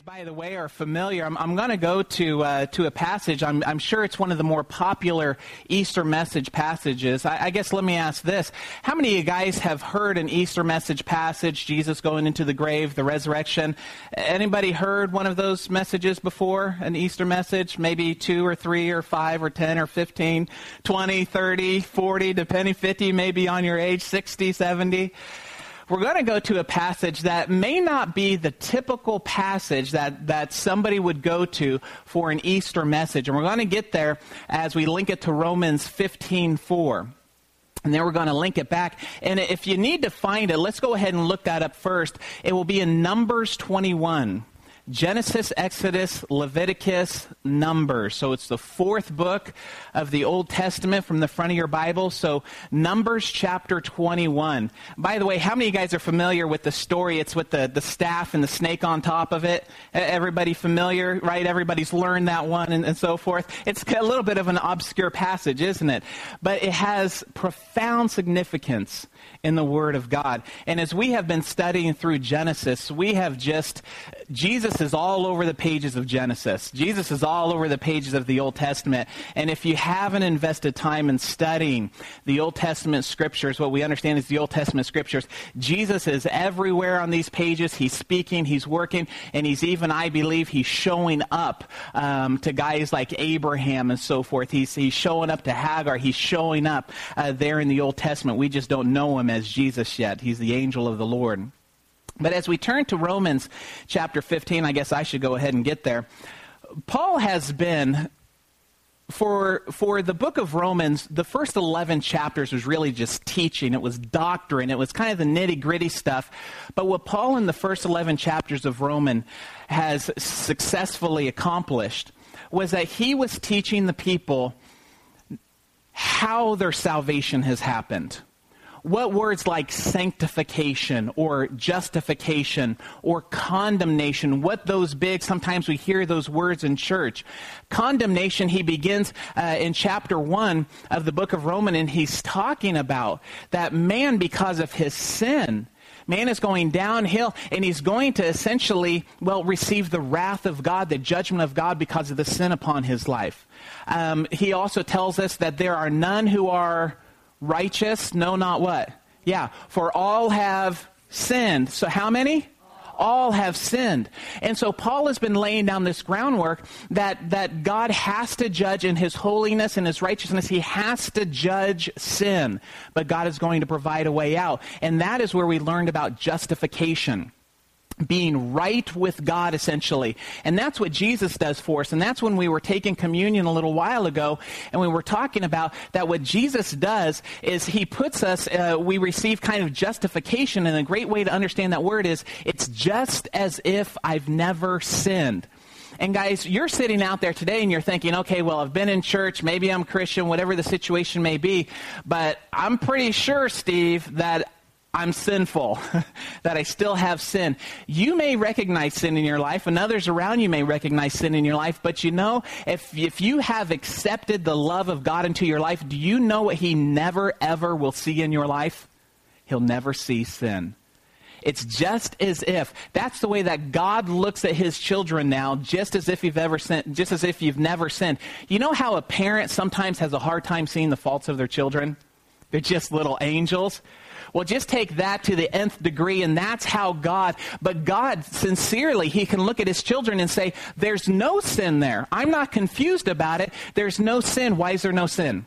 by the way, are familiar. I'm, I'm going to go to uh, to a passage. I'm, I'm, sure it's one of the more popular Easter message passages. I, I, guess let me ask this: How many of you guys have heard an Easter message passage? Jesus going into the grave, the resurrection. Anybody heard one of those messages before? An Easter message? Maybe two or three or five or ten or fifteen, twenty, thirty, forty, depending, fifty, maybe on your age, sixty, seventy we're going to go to a passage that may not be the typical passage that, that somebody would go to for an Easter message. And we're going to get there as we link it to Romans 15 4. And then we're going to link it back. And if you need to find it, let's go ahead and look that up first. It will be in Numbers 21. Genesis, Exodus, Leviticus, Numbers. So it's the fourth book of the Old Testament from the front of your Bible. So Numbers chapter 21. By the way, how many of you guys are familiar with the story? It's with the, the staff and the snake on top of it. Everybody familiar, right? Everybody's learned that one and, and so forth. It's a little bit of an obscure passage, isn't it? But it has profound significance in the Word of God. And as we have been studying through Genesis, we have just, Jesus is all over the pages of Genesis. Jesus is all over the pages of the Old Testament. And if you haven't invested time in studying the Old Testament scriptures, what we understand is the Old Testament scriptures, Jesus is everywhere on these pages. He's speaking, he's working, and he's even, I believe, he's showing up um, to guys like Abraham and so forth. He's, he's showing up to Hagar. He's showing up uh, there in the Old Testament. We just don't know him as Jesus yet. He's the angel of the Lord. But as we turn to Romans chapter 15, I guess I should go ahead and get there. Paul has been for for the book of Romans, the first 11 chapters was really just teaching. It was doctrine. It was kind of the nitty-gritty stuff. But what Paul in the first 11 chapters of Roman has successfully accomplished was that he was teaching the people how their salvation has happened what words like sanctification or justification or condemnation, what those big, sometimes we hear those words in church. Condemnation, he begins uh, in chapter 1 of the book of Romans, and he's talking about that man, because of his sin, man is going downhill and he's going to essentially, well, receive the wrath of God, the judgment of God because of the sin upon his life. Um, he also tells us that there are none who are righteous? No, not what? Yeah, for all have sinned. So how many? all have sinned. And so Paul has been laying down this groundwork that, that God has to judge in his holiness and his righteousness. He has to judge sin. But God is going to provide a way out. And that is where we learned about justification being right with God, essentially. And that's what Jesus does for us. And that's when we were taking communion a little while ago, and we were talking about that what Jesus does is he puts us, uh, we receive kind of justification. And a great way to understand that word is it's just as if I've never sinned. And guys, you're sitting out there today and you're thinking, okay, well, I've been in church, maybe I'm Christian, whatever the situation may be, but I'm pretty sure, Steve, that I'm sinful, that I still have sin. You may recognize sin in your life, and others around you may recognize sin in your life, but you know, if, if you have accepted the love of God into your life, do you know what He never, ever will see in your life? He'll never see sin. It's just as if that's the way that God looks at his children now, just as if you've ever sinned, just as if you've never sinned. You know how a parent sometimes has a hard time seeing the faults of their children? They're just little angels. Well, just take that to the nth degree, and that's how God, but God, sincerely, He can look at His children and say, There's no sin there. I'm not confused about it. There's no sin. Why is there no sin?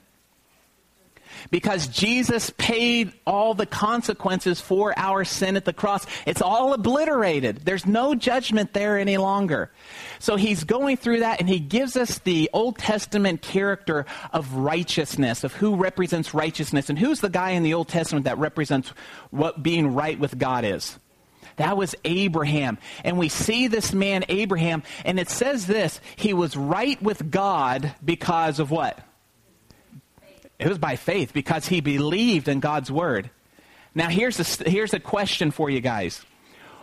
Because Jesus paid all the consequences for our sin at the cross. It's all obliterated. There's no judgment there any longer. So he's going through that and he gives us the Old Testament character of righteousness, of who represents righteousness and who's the guy in the Old Testament that represents what being right with God is. That was Abraham. And we see this man, Abraham, and it says this he was right with God because of what? It was by faith because he believed in God's word. Now, here's a, here's a question for you guys.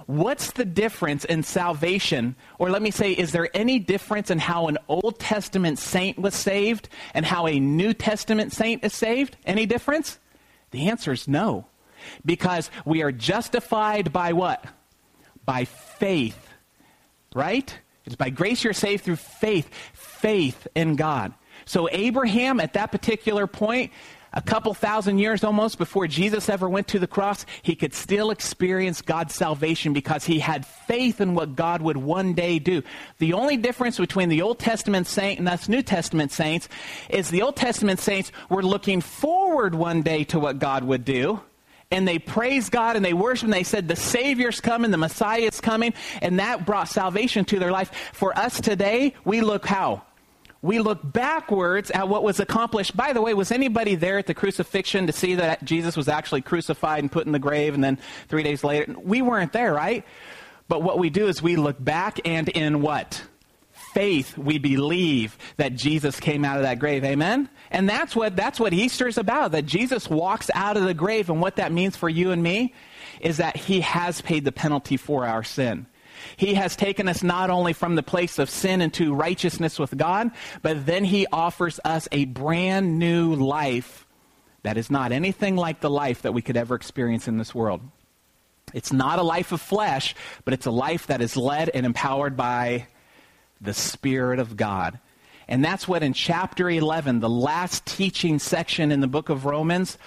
What's the difference in salvation? Or let me say, is there any difference in how an Old Testament saint was saved and how a New Testament saint is saved? Any difference? The answer is no. Because we are justified by what? By faith right? It's by grace you're saved through faith, faith in God. So Abraham, at that particular point, a couple thousand years almost before Jesus ever went to the cross, he could still experience God's salvation because he had faith in what God would one day do. The only difference between the Old Testament saint and us New Testament saints is the Old Testament saints were looking forward one day to what God would do. And they praised God and they worshiped and they said, The Savior's coming, the Messiah is coming, and that brought salvation to their life. For us today, we look how? We look backwards at what was accomplished. By the way, was anybody there at the crucifixion to see that Jesus was actually crucified and put in the grave and then three days later? We weren't there, right? But what we do is we look back and in what? Faith, we believe that Jesus came out of that grave. Amen? And that's what, that's what Easter is about, that Jesus walks out of the grave. And what that means for you and me is that he has paid the penalty for our sin. He has taken us not only from the place of sin into righteousness with God, but then He offers us a brand new life that is not anything like the life that we could ever experience in this world. It's not a life of flesh, but it's a life that is led and empowered by the Spirit of God. And that's what in chapter 11, the last teaching section in the book of Romans,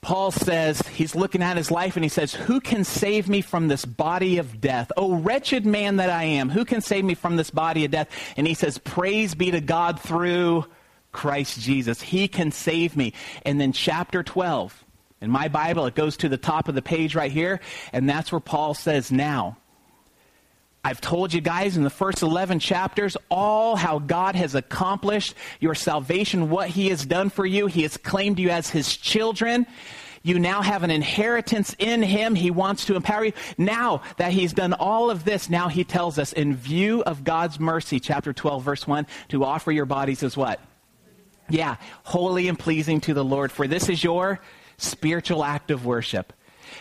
Paul says, he's looking at his life and he says, Who can save me from this body of death? Oh, wretched man that I am, who can save me from this body of death? And he says, Praise be to God through Christ Jesus. He can save me. And then chapter 12, in my Bible, it goes to the top of the page right here, and that's where Paul says, Now, I've told you guys in the first 11 chapters all how God has accomplished your salvation, what He has done for you. He has claimed you as His children. You now have an inheritance in Him. He wants to empower you. Now that He's done all of this, now He tells us, in view of God's mercy, chapter 12, verse 1, to offer your bodies as what? Yeah, holy and pleasing to the Lord, for this is your spiritual act of worship.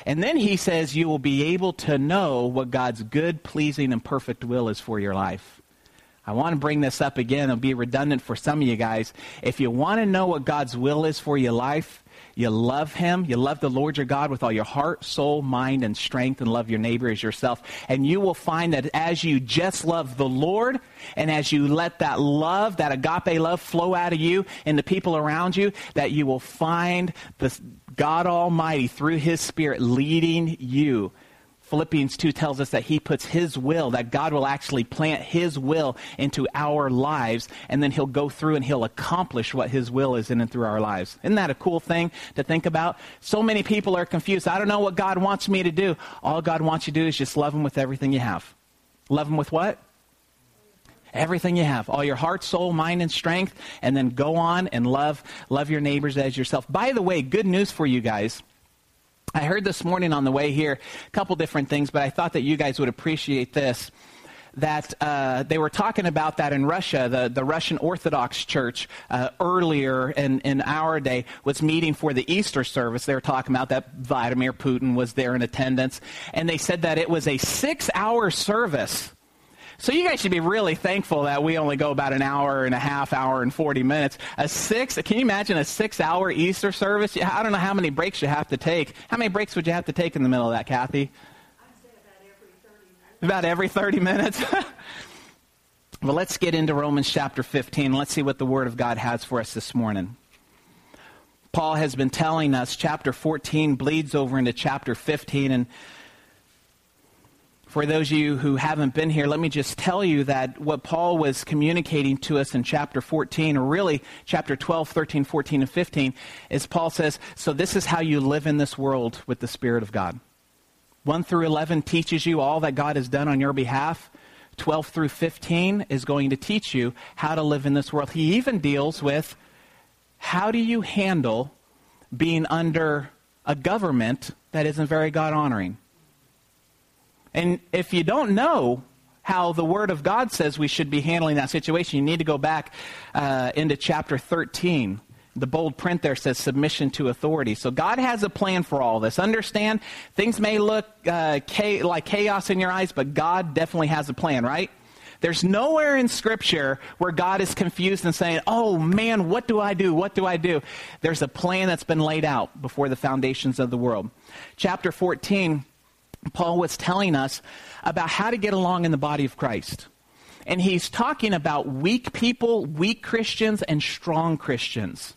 And then he says you will be able to know what God's good, pleasing, and perfect will is for your life. I want to bring this up again. It'll be redundant for some of you guys. If you want to know what God's will is for your life, you love Him, you love the Lord your God with all your heart, soul, mind, and strength, and love your neighbor as yourself. And you will find that as you just love the Lord, and as you let that love, that agape love, flow out of you and the people around you, that you will find the God Almighty, through His Spirit, leading you. Philippians 2 tells us that He puts His will, that God will actually plant His will into our lives, and then He'll go through and He'll accomplish what His will is in and through our lives. Isn't that a cool thing to think about? So many people are confused. I don't know what God wants me to do. All God wants you to do is just love Him with everything you have. Love Him with what? Everything you have all your heart soul mind and strength and then go on and love love your neighbors as yourself by the way good news for you guys i heard this morning on the way here a couple different things but i thought that you guys would appreciate this that uh, they were talking about that in Russia. The, the Russian Orthodox Church uh, earlier in, in our day was meeting for the Easter service. They were talking about that Vladimir Putin was there in attendance. And they said that it was a six hour service so you guys should be really thankful that we only go about an hour and a half, hour and 40 minutes. A six, can you imagine a six hour Easter service? I don't know how many breaks you have to take. How many breaks would you have to take in the middle of that, Kathy? About every 30 minutes. About every 30 minutes? well, let's get into Romans chapter 15. Let's see what the Word of God has for us this morning. Paul has been telling us chapter 14 bleeds over into chapter 15, and for those of you who haven't been here, let me just tell you that what Paul was communicating to us in chapter 14, or really chapter 12, 13, 14, and 15, is Paul says, So this is how you live in this world with the Spirit of God. 1 through 11 teaches you all that God has done on your behalf. 12 through 15 is going to teach you how to live in this world. He even deals with how do you handle being under a government that isn't very God honoring? And if you don't know how the Word of God says we should be handling that situation, you need to go back uh, into chapter 13. The bold print there says submission to authority. So God has a plan for all this. Understand, things may look uh, cha- like chaos in your eyes, but God definitely has a plan, right? There's nowhere in Scripture where God is confused and saying, oh man, what do I do? What do I do? There's a plan that's been laid out before the foundations of the world. Chapter 14 Paul was telling us about how to get along in the body of Christ. And he's talking about weak people, weak Christians, and strong Christians.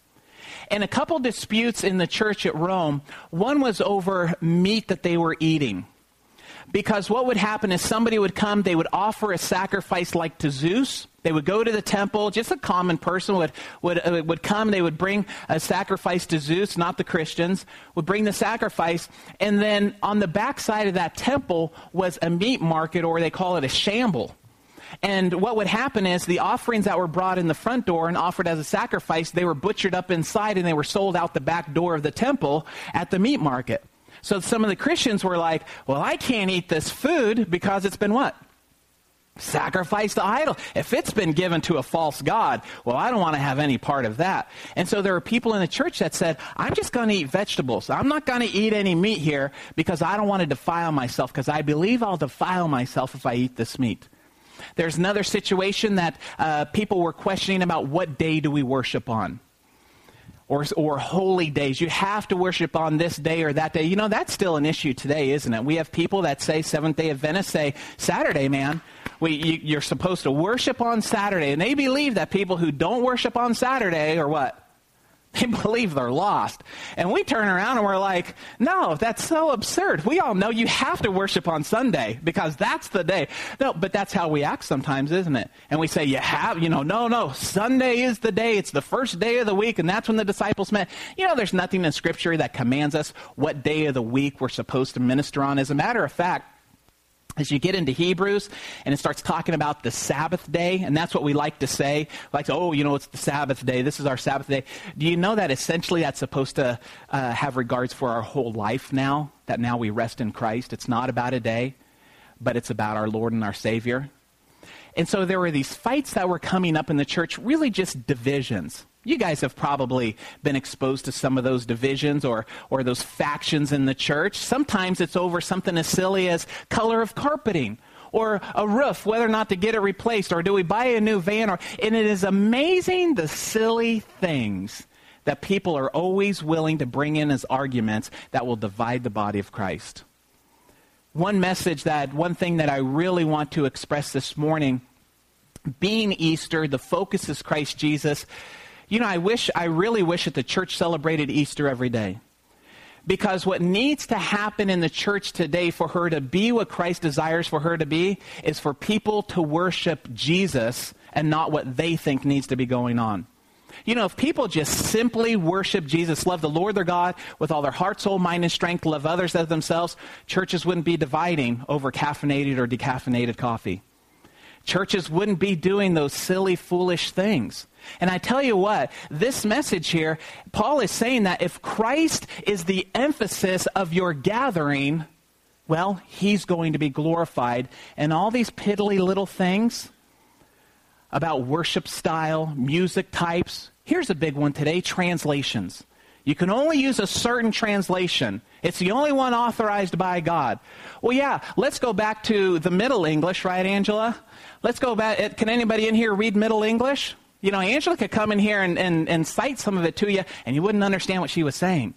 And a couple disputes in the church at Rome. One was over meat that they were eating. Because what would happen is somebody would come, they would offer a sacrifice like to Zeus. They would go to the temple, just a common person would, would, uh, would come, they would bring a sacrifice to Zeus, not the Christians, would bring the sacrifice, and then on the backside of that temple was a meat market, or they call it a shamble. And what would happen is the offerings that were brought in the front door and offered as a sacrifice, they were butchered up inside and they were sold out the back door of the temple at the meat market. So some of the Christians were like, well, I can't eat this food because it's been what? Sacrificed to idol. If it's been given to a false God, well, I don't want to have any part of that. And so there were people in the church that said, I'm just going to eat vegetables. I'm not going to eat any meat here because I don't want to defile myself because I believe I'll defile myself if I eat this meat. There's another situation that uh, people were questioning about what day do we worship on? Or, or holy days. You have to worship on this day or that day. You know, that's still an issue today, isn't it? We have people that say Seventh day Adventists say, Saturday, man, we, you, you're supposed to worship on Saturday. And they believe that people who don't worship on Saturday are what? They believe they're lost. And we turn around and we're like, no, that's so absurd. We all know you have to worship on Sunday because that's the day. No, but that's how we act sometimes, isn't it? And we say, you have, you know, no, no, Sunday is the day. It's the first day of the week, and that's when the disciples met. You know, there's nothing in Scripture that commands us what day of the week we're supposed to minister on. As a matter of fact, as you get into Hebrews and it starts talking about the Sabbath day, and that's what we like to say, like, oh, you know, it's the Sabbath day. This is our Sabbath day. Do you know that essentially that's supposed to uh, have regards for our whole life now? That now we rest in Christ. It's not about a day, but it's about our Lord and our Savior. And so there were these fights that were coming up in the church, really just divisions. You guys have probably been exposed to some of those divisions or, or those factions in the church. Sometimes it's over something as silly as color of carpeting or a roof, whether or not to get it replaced, or do we buy a new van? Or, and it is amazing the silly things that people are always willing to bring in as arguments that will divide the body of Christ. One message that, one thing that I really want to express this morning, being Easter, the focus is Christ Jesus you know, I wish, I really wish that the church celebrated Easter every day. Because what needs to happen in the church today for her to be what Christ desires for her to be is for people to worship Jesus and not what they think needs to be going on. You know, if people just simply worship Jesus, love the Lord their God with all their heart, soul, mind, and strength, love others as themselves, churches wouldn't be dividing over caffeinated or decaffeinated coffee. Churches wouldn't be doing those silly, foolish things. And I tell you what, this message here, Paul is saying that if Christ is the emphasis of your gathering, well, he's going to be glorified. And all these piddly little things about worship style, music types, here's a big one today translations. You can only use a certain translation. It's the only one authorized by God. Well, yeah, let's go back to the Middle English, right, Angela? Let's go back. Eh, can anybody in here read Middle English? You know, Angela could come in here and, and, and cite some of it to you, and you wouldn't understand what she was saying.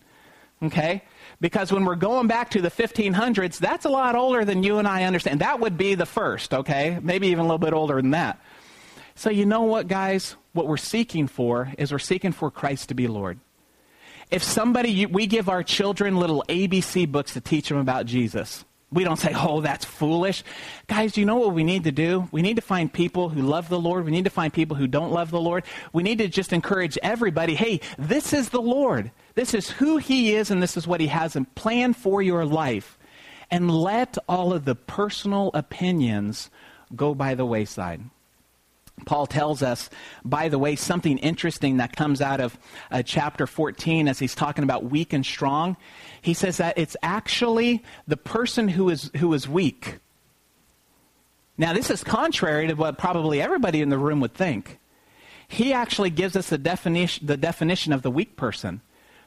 Okay? Because when we're going back to the 1500s, that's a lot older than you and I understand. That would be the first, okay? Maybe even a little bit older than that. So, you know what, guys? What we're seeking for is we're seeking for Christ to be Lord. If somebody, we give our children little ABC books to teach them about Jesus. We don't say, oh, that's foolish. Guys, you know what we need to do? We need to find people who love the Lord. We need to find people who don't love the Lord. We need to just encourage everybody hey, this is the Lord. This is who He is, and this is what He has in plan for your life. And let all of the personal opinions go by the wayside. Paul tells us, by the way, something interesting that comes out of uh, chapter 14 as he's talking about weak and strong. He says that it's actually the person who is, who is weak. Now, this is contrary to what probably everybody in the room would think. He actually gives us the definition, the definition of the weak person.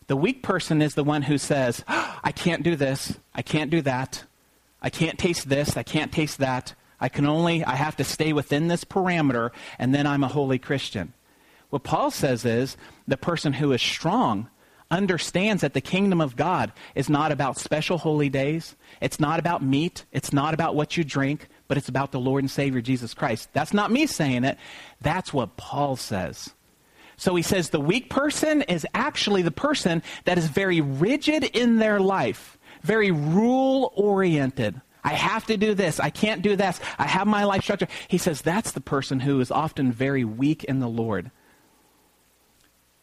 The weak person is the one who says, oh, I can't do this, I can't do that, I can't taste this, I can't taste that. I can only, I have to stay within this parameter, and then I'm a holy Christian. What Paul says is the person who is strong understands that the kingdom of God is not about special holy days. It's not about meat. It's not about what you drink, but it's about the Lord and Savior Jesus Christ. That's not me saying it. That's what Paul says. So he says the weak person is actually the person that is very rigid in their life, very rule oriented. I have to do this. I can't do this. I have my life structure. He says that's the person who is often very weak in the Lord.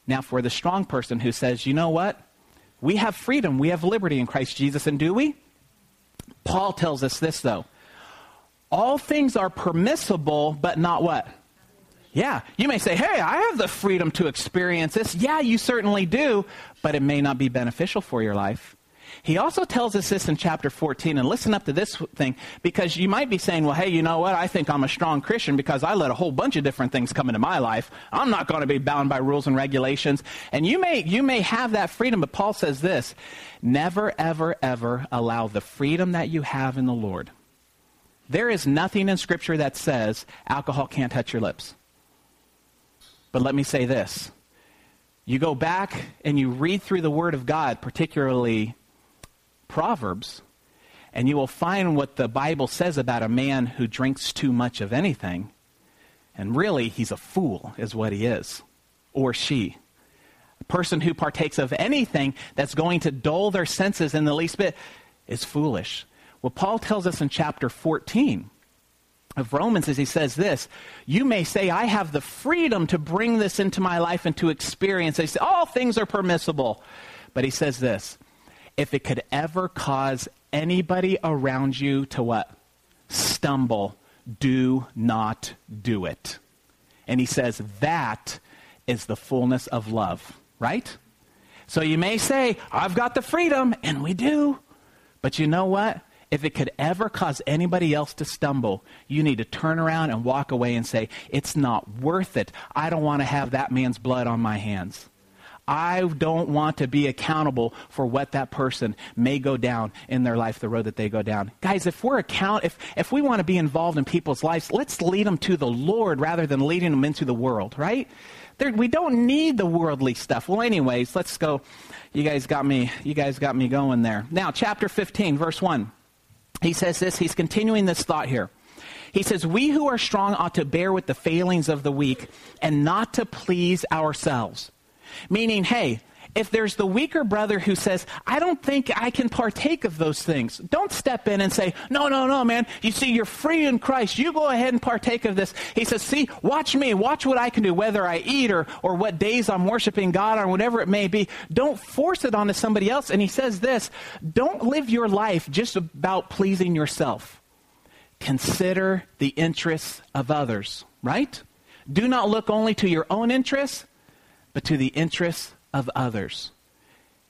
Now, for the strong person who says, you know what? We have freedom. We have liberty in Christ Jesus. And do we? Paul tells us this, though. All things are permissible, but not what? Yeah. You may say, hey, I have the freedom to experience this. Yeah, you certainly do, but it may not be beneficial for your life. He also tells us this in chapter 14, and listen up to this thing, because you might be saying, well, hey, you know what? I think I'm a strong Christian because I let a whole bunch of different things come into my life. I'm not going to be bound by rules and regulations. And you may, you may have that freedom, but Paul says this never, ever, ever allow the freedom that you have in the Lord. There is nothing in Scripture that says alcohol can't touch your lips. But let me say this. You go back and you read through the Word of God, particularly Proverbs, and you will find what the Bible says about a man who drinks too much of anything. And really, he's a fool, is what he is, or she. A person who partakes of anything that's going to dull their senses in the least bit is foolish. Well, Paul tells us in chapter 14 of Romans as he says this You may say, I have the freedom to bring this into my life and to experience. They say, All things are permissible. But he says this if it could ever cause anybody around you to what? Stumble, do not do it. And he says that is the fullness of love, right? So you may say, I've got the freedom, and we do. But you know what? If it could ever cause anybody else to stumble, you need to turn around and walk away and say, It's not worth it. I don't want to have that man's blood on my hands. I don't want to be accountable for what that person may go down in their life, the road that they go down. Guys, if we're account, if, if we want to be involved in people's lives, let's lead them to the Lord rather than leading them into the world, right? There, we don't need the worldly stuff. Well, anyways, let's go. You guys got me, you guys got me going there. Now, chapter 15, verse 1. He says this, he's continuing this thought here. He says, We who are strong ought to bear with the failings of the weak and not to please ourselves. Meaning, hey, if there's the weaker brother who says, I don't think I can partake of those things, don't step in and say, No, no, no, man. You see, you're free in Christ. You go ahead and partake of this. He says, See, watch me. Watch what I can do, whether I eat or, or what days I'm worshiping God or whatever it may be. Don't force it onto somebody else. And he says this don't live your life just about pleasing yourself. Consider the interests of others, right? Do not look only to your own interests, but to the interests of others.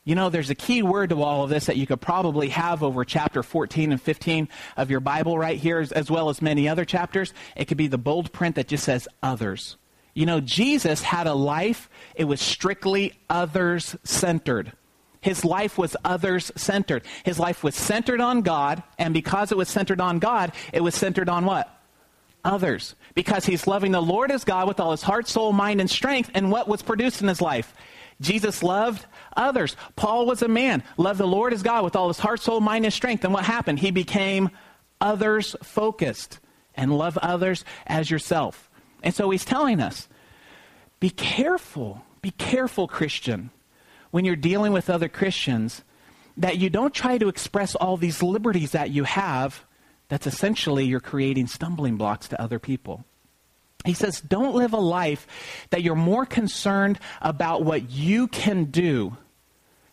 You know, there's a key word to all of this that you could probably have over chapter 14 and 15 of your Bible right here, as well as many other chapters. It could be the bold print that just says others. You know, Jesus had a life, it was strictly others centered. His life was others centered. His life was centered on God, and because it was centered on God, it was centered on what? Others. Because he's loving the Lord as God with all his heart, soul, mind, and strength, and what was produced in his life? Jesus loved others. Paul was a man, loved the Lord as God with all his heart, soul, mind, and strength. And what happened? He became others focused and love others as yourself. And so he's telling us be careful, be careful, Christian, when you're dealing with other Christians, that you don't try to express all these liberties that you have. That's essentially you're creating stumbling blocks to other people. He says, don't live a life that you're more concerned about what you can do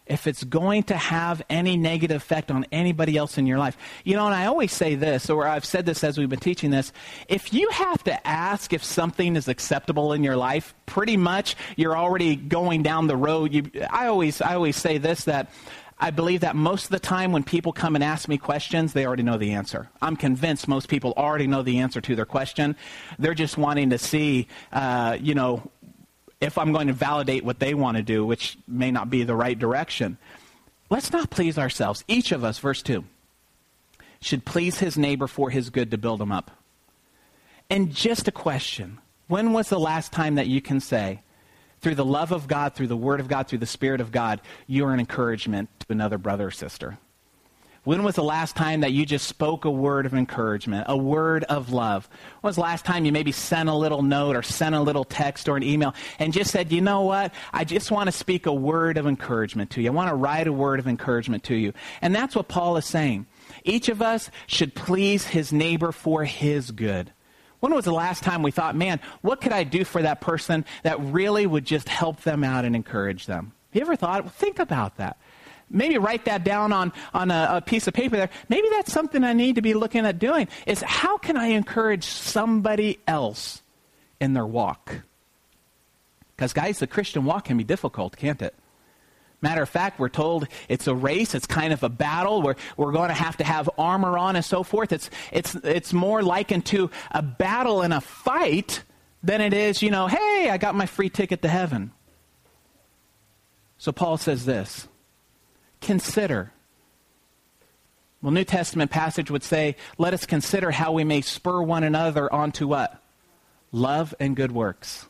if it's going to have any negative effect on anybody else in your life. You know, and I always say this, or I've said this as we've been teaching this if you have to ask if something is acceptable in your life, pretty much you're already going down the road. You, I, always, I always say this that I believe that most of the time when people come and ask me questions, they already know the answer. I'm convinced most people already know the answer to their question. They're just wanting to see, uh, you know, if I'm going to validate what they want to do, which may not be the right direction. Let's not please ourselves. Each of us, verse 2, should please his neighbor for his good to build him up. And just a question when was the last time that you can say, through the love of God, through the Word of God, through the Spirit of God, you are an encouragement to another brother or sister. When was the last time that you just spoke a word of encouragement, a word of love? When was the last time you maybe sent a little note or sent a little text or an email and just said, you know what? I just want to speak a word of encouragement to you. I want to write a word of encouragement to you. And that's what Paul is saying. Each of us should please his neighbor for his good. When was the last time we thought, man, what could I do for that person that really would just help them out and encourage them? Have you ever thought? Well, Think about that. Maybe write that down on, on a, a, piece of paper there. Maybe that's something I need to be looking at doing is how can I encourage somebody else in their walk? Because, guys, the Christian walk can be difficult, can't it? Matter of fact, we're told it's a race. It's kind of a battle where we're going to have to have armor on and so forth. It's, it's, it's more likened to a battle and a fight than it is, you know, hey, I got my free ticket to heaven. So Paul says this consider. Well, New Testament passage would say, let us consider how we may spur one another onto what? Love and good works.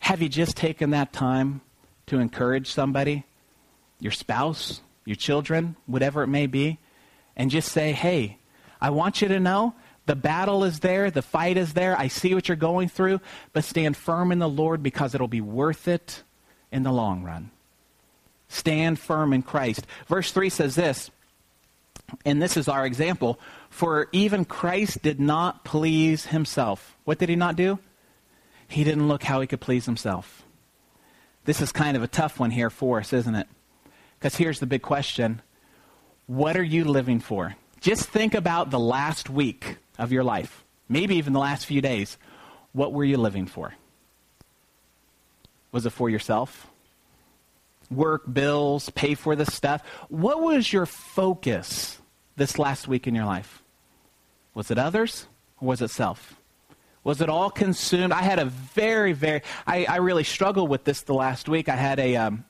Have you just taken that time to encourage somebody, your spouse, your children, whatever it may be, and just say, hey, I want you to know the battle is there, the fight is there, I see what you're going through, but stand firm in the Lord because it'll be worth it in the long run. Stand firm in Christ. Verse 3 says this, and this is our example for even Christ did not please himself. What did he not do? He didn't look how he could please himself. This is kind of a tough one here for us, isn't it? Because here's the big question What are you living for? Just think about the last week of your life, maybe even the last few days. What were you living for? Was it for yourself? work, bills, pay for the stuff. What was your focus this last week in your life? Was it others or was it self? Was it all consumed? I had a very, very, I, I really struggled with this the last week. I had a, um,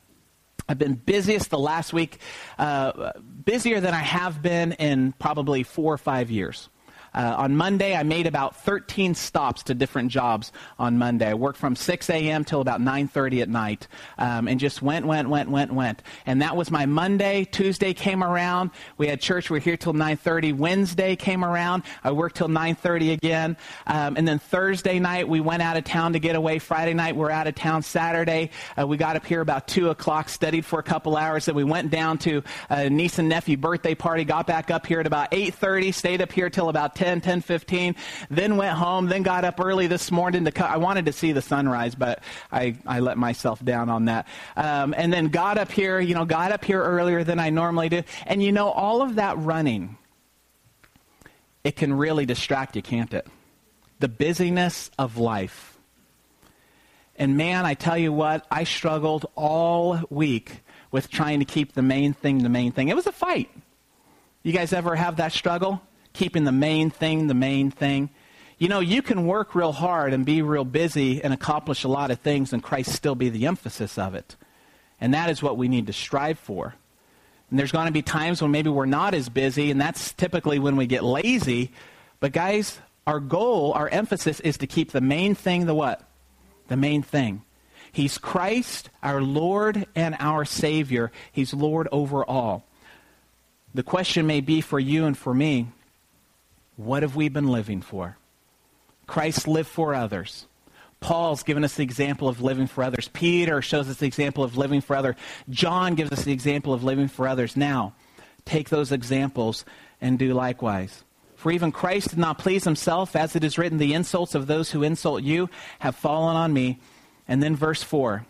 I've been busiest the last week, uh, busier than I have been in probably four or five years. Uh, on Monday, I made about 13 stops to different jobs on Monday. I worked from 6 a.m. till about 9.30 at night um, and just went, went, went, went, went. And that was my Monday. Tuesday came around. We had church. We were here till 9.30. Wednesday came around. I worked till 9.30 again. Um, and then Thursday night, we went out of town to get away. Friday night, we are out of town. Saturday, uh, we got up here about 2 o'clock, studied for a couple hours. Then we went down to a niece and nephew birthday party, got back up here at about 8.30, stayed up here till about 10 10, 10, 15, then went home, then got up early this morning to cut. I wanted to see the sunrise, but I, I let myself down on that. Um, and then got up here, you know, got up here earlier than I normally do. And you know, all of that running, it can really distract you, can't it? The busyness of life. And man, I tell you what, I struggled all week with trying to keep the main thing the main thing. It was a fight. You guys ever have that struggle? Keeping the main thing the main thing. You know, you can work real hard and be real busy and accomplish a lot of things, and Christ still be the emphasis of it. And that is what we need to strive for. And there's going to be times when maybe we're not as busy, and that's typically when we get lazy. But guys, our goal, our emphasis is to keep the main thing the what? The main thing. He's Christ, our Lord and our Savior. He's Lord over all. The question may be for you and for me what have we been living for? Christ lived for others. Paul's given us the example of living for others. Peter shows us the example of living for others. John gives us the example of living for others. Now, take those examples and do likewise. For even Christ did not please himself, as it is written, the insults of those who insult you have fallen on me. And then verse 4.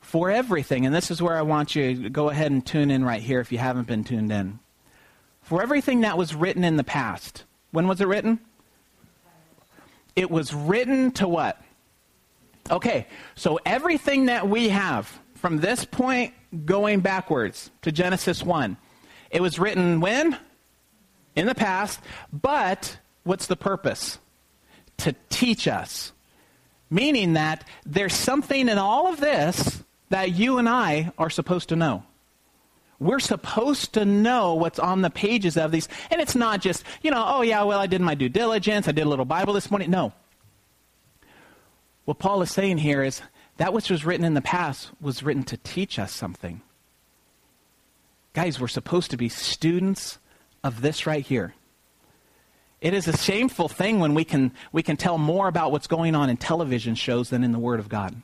For everything, and this is where I want you to go ahead and tune in right here if you haven't been tuned in for everything that was written in the past. When was it written? It was written to what? Okay, so everything that we have from this point going backwards to Genesis 1, it was written when? In the past, but what's the purpose? To teach us. Meaning that there's something in all of this that you and I are supposed to know. We're supposed to know what's on the pages of these. And it's not just, you know, oh, yeah, well, I did my due diligence. I did a little Bible this morning. No. What Paul is saying here is that which was written in the past was written to teach us something. Guys, we're supposed to be students of this right here. It is a shameful thing when we can, we can tell more about what's going on in television shows than in the Word of God.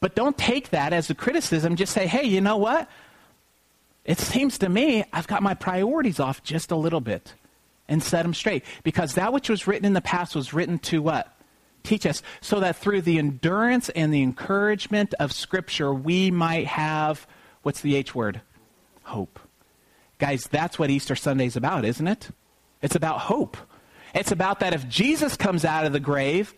But don't take that as a criticism. Just say, hey, you know what? It seems to me I've got my priorities off just a little bit and set them straight. Because that which was written in the past was written to what? Teach us. So that through the endurance and the encouragement of Scripture, we might have, what's the H word? Hope. Guys, that's what Easter Sunday is about, isn't it? It's about hope. It's about that if Jesus comes out of the grave,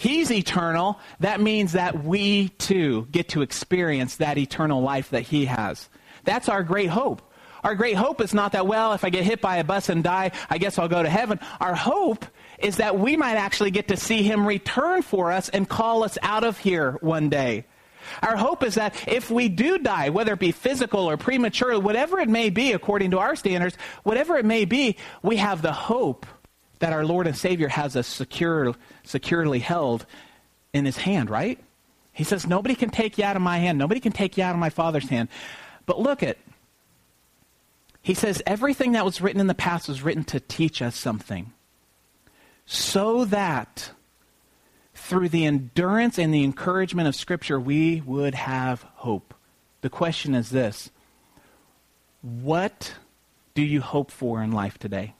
He's eternal. That means that we too get to experience that eternal life that He has. That's our great hope. Our great hope is not that, well, if I get hit by a bus and die, I guess I'll go to heaven. Our hope is that we might actually get to see Him return for us and call us out of here one day. Our hope is that if we do die, whether it be physical or premature, whatever it may be according to our standards, whatever it may be, we have the hope that our Lord and Savior has us secure, securely held in his hand, right? He says, Nobody can take you out of my hand. Nobody can take you out of my Father's hand. But look at, he says, everything that was written in the past was written to teach us something. So that through the endurance and the encouragement of Scripture, we would have hope. The question is this What do you hope for in life today?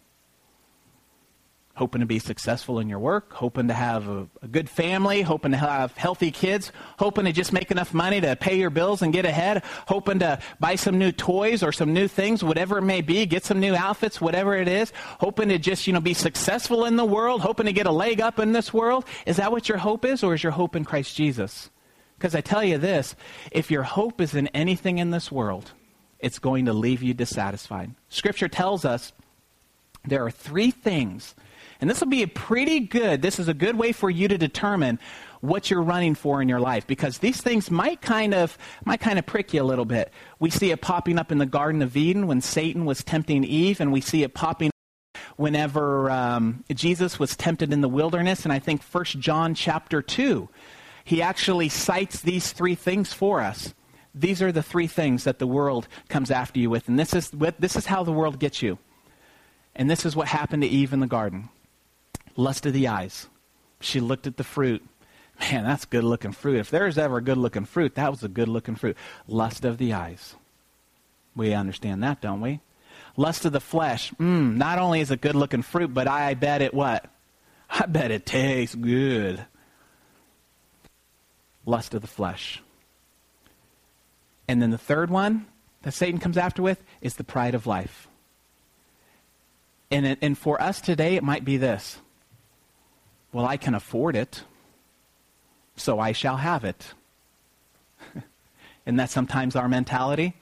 Hoping to be successful in your work, hoping to have a, a, good family, hoping to have healthy kids, hoping to just make enough money to pay your bills and get ahead, hoping to buy some new toys or some new things, whatever it may be, get some new outfits, whatever it is, hoping to just, you know, be successful in the world, hoping to get a leg up in this world. Is that what your hope is, or is your hope in Christ Jesus? Because I tell you this, if your hope is in anything in this world, it's going to leave you dissatisfied. Scripture tells us there are three things and this will be a pretty good, this is a good way for you to determine what you're running for in your life because these things might kind of might kind of prick you a little bit. We see it popping up in the Garden of Eden when Satan was tempting Eve, and we see it popping up whenever um, Jesus was tempted in the wilderness. And I think First John chapter two, he actually cites these three things for us. These are the three things that the world comes after you with, and this is this is how the world gets you. And this is what happened to Eve in the garden. Lust of the eyes. She looked at the fruit. Man, that's good looking fruit. If there's ever a good looking fruit, that was a good looking fruit. Lust of the eyes. We understand that, don't we? Lust of the flesh. Mm, not only is it good looking fruit, but I bet it what? I bet it tastes good. Lust of the flesh. And then the third one that Satan comes after with is the pride of life. And, and for us today, it might be this well, I can afford it, so I shall have it. Isn't that sometimes our mentality?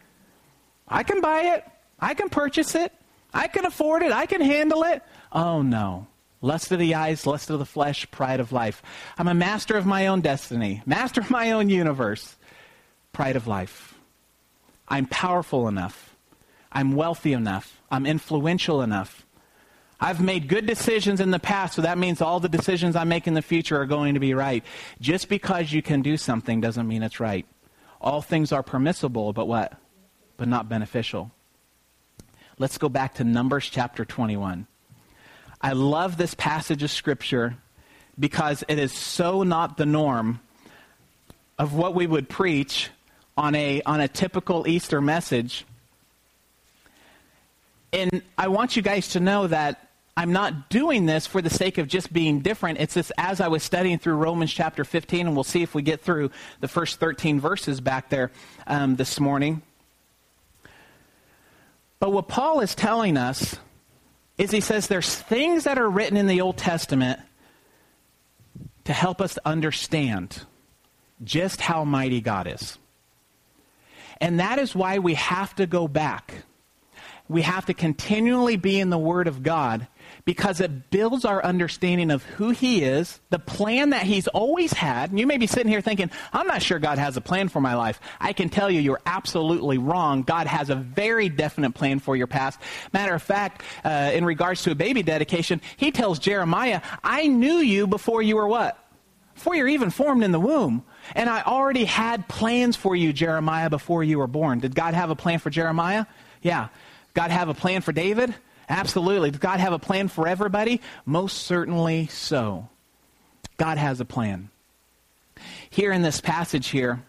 I can buy it. I can purchase it. I can afford it. I can handle it. Oh, no. Lust of the eyes, lust of the flesh, pride of life. I'm a master of my own destiny, master of my own universe. Pride of life. I'm powerful enough. I'm wealthy enough. I'm influential enough. I've made good decisions in the past, so that means all the decisions I make in the future are going to be right. Just because you can do something doesn't mean it's right. All things are permissible, but what? But not beneficial. Let's go back to Numbers chapter 21. I love this passage of Scripture because it is so not the norm of what we would preach on a, on a typical Easter message. And I want you guys to know that I'm not doing this for the sake of just being different. It's this as I was studying through Romans chapter 15, and we'll see if we get through the first 13 verses back there um, this morning. But what Paul is telling us is he says there's things that are written in the Old Testament to help us understand just how mighty God is. And that is why we have to go back. We have to continually be in the Word of God because it builds our understanding of who He is, the plan that He's always had. And you may be sitting here thinking, I'm not sure God has a plan for my life. I can tell you, you're absolutely wrong. God has a very definite plan for your past. Matter of fact, uh, in regards to a baby dedication, He tells Jeremiah, I knew you before you were what? Before you're even formed in the womb. And I already had plans for you, Jeremiah, before you were born. Did God have a plan for Jeremiah? Yeah. God have a plan for David? Absolutely. Does God have a plan for everybody? Most certainly so. God has a plan. Here in this passage here,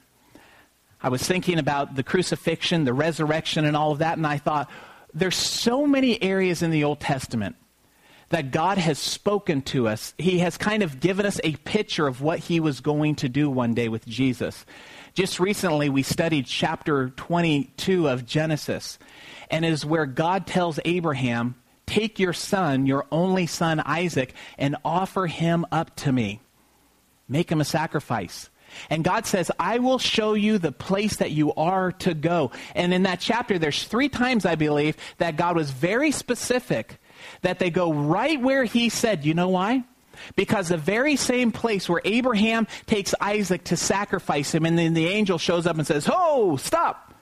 I was thinking about the crucifixion, the resurrection, and all of that, and I thought, there's so many areas in the Old Testament that God has spoken to us. He has kind of given us a picture of what he was going to do one day with Jesus. Just recently, we studied chapter 22 of Genesis and it is where God tells Abraham, Take your son, your only son Isaac, and offer him up to me. Make him a sacrifice. And God says, I will show you the place that you are to go. And in that chapter, there's three times, I believe, that God was very specific that they go right where he said. You know why? Because the very same place where Abraham takes Isaac to sacrifice him, and then the angel shows up and says, Oh, stop.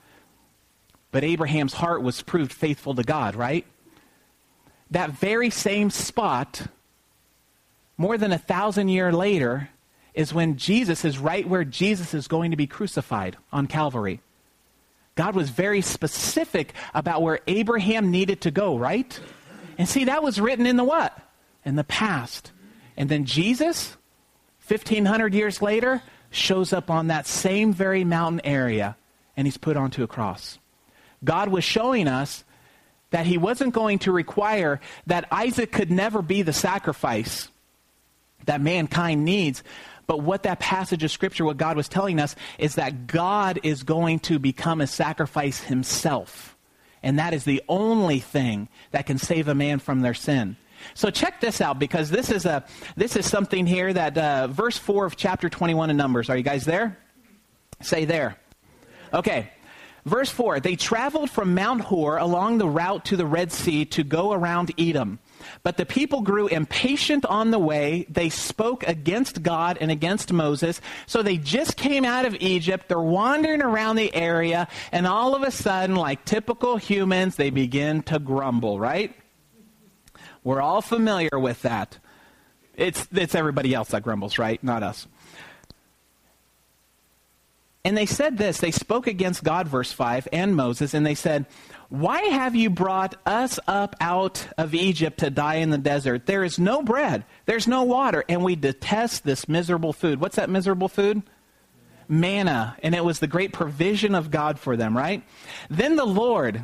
But Abraham's heart was proved faithful to God, right? That very same spot, more than a thousand year later, is when Jesus is right where Jesus is going to be crucified on Calvary. God was very specific about where Abraham needed to go, right? And see, that was written in the what? In the past. And then Jesus, 1500 years later, shows up on that same very mountain area and he's put onto a cross. God was showing us that he wasn't going to require that Isaac could never be the sacrifice that mankind needs. But what that passage of scripture, what God was telling us, is that God is going to become a sacrifice himself. And that is the only thing that can save a man from their sin. So check this out because this is a this is something here that uh, verse four of chapter twenty one in Numbers. Are you guys there? Say there. Okay. Verse 4 They traveled from Mount Hor along the route to the Red Sea to go around Edom. But the people grew impatient on the way. They spoke against God and against Moses. So they just came out of Egypt. They're wandering around the area. And all of a sudden, like typical humans, they begin to grumble, right? We're all familiar with that. It's, it's everybody else that grumbles, right? Not us. And they said this they spoke against God, verse 5, and Moses, and they said, Why have you brought us up out of Egypt to die in the desert? There is no bread, there's no water, and we detest this miserable food. What's that miserable food? Manna. And it was the great provision of God for them, right? Then the Lord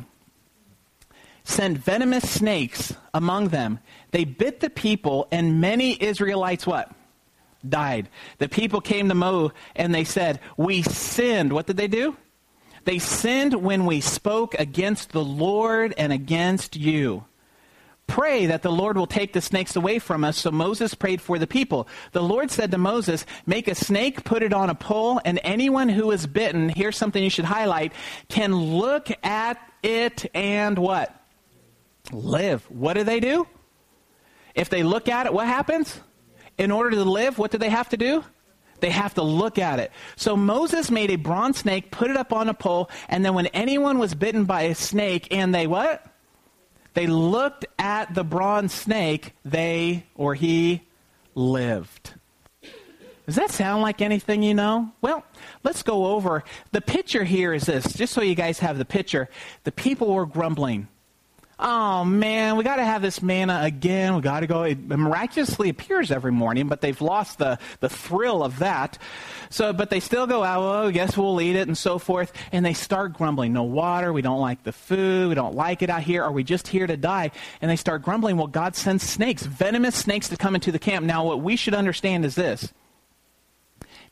sent venomous snakes among them. They bit the people, and many Israelites what? died. The people came to Mo and they said, We sinned. What did they do? They sinned when we spoke against the Lord and against you. Pray that the Lord will take the snakes away from us. So Moses prayed for the people. The Lord said to Moses, Make a snake, put it on a pole, and anyone who is bitten, here's something you should highlight, can look at it and what? Live. What do they do? If they look at it, what happens? in order to live, what do they have to do? They have to look at it. So Moses made a bronze snake, put it up on a pole, and then when anyone was bitten by a snake and they what? They looked at the bronze snake, they or he lived. Does that sound like anything you know? Well, let's go over. The picture here is this, just so you guys have the picture. The people were grumbling oh man, we got to have this manna again. We got to go. It miraculously appears every morning, but they've lost the, the thrill of that. So, but they still go out, oh, I guess we'll eat it and so forth. And they start grumbling. No water. We don't like the food. We don't like it out here. Are we just here to die? And they start grumbling. Well, God sends snakes, venomous snakes to come into the camp. Now, what we should understand is this.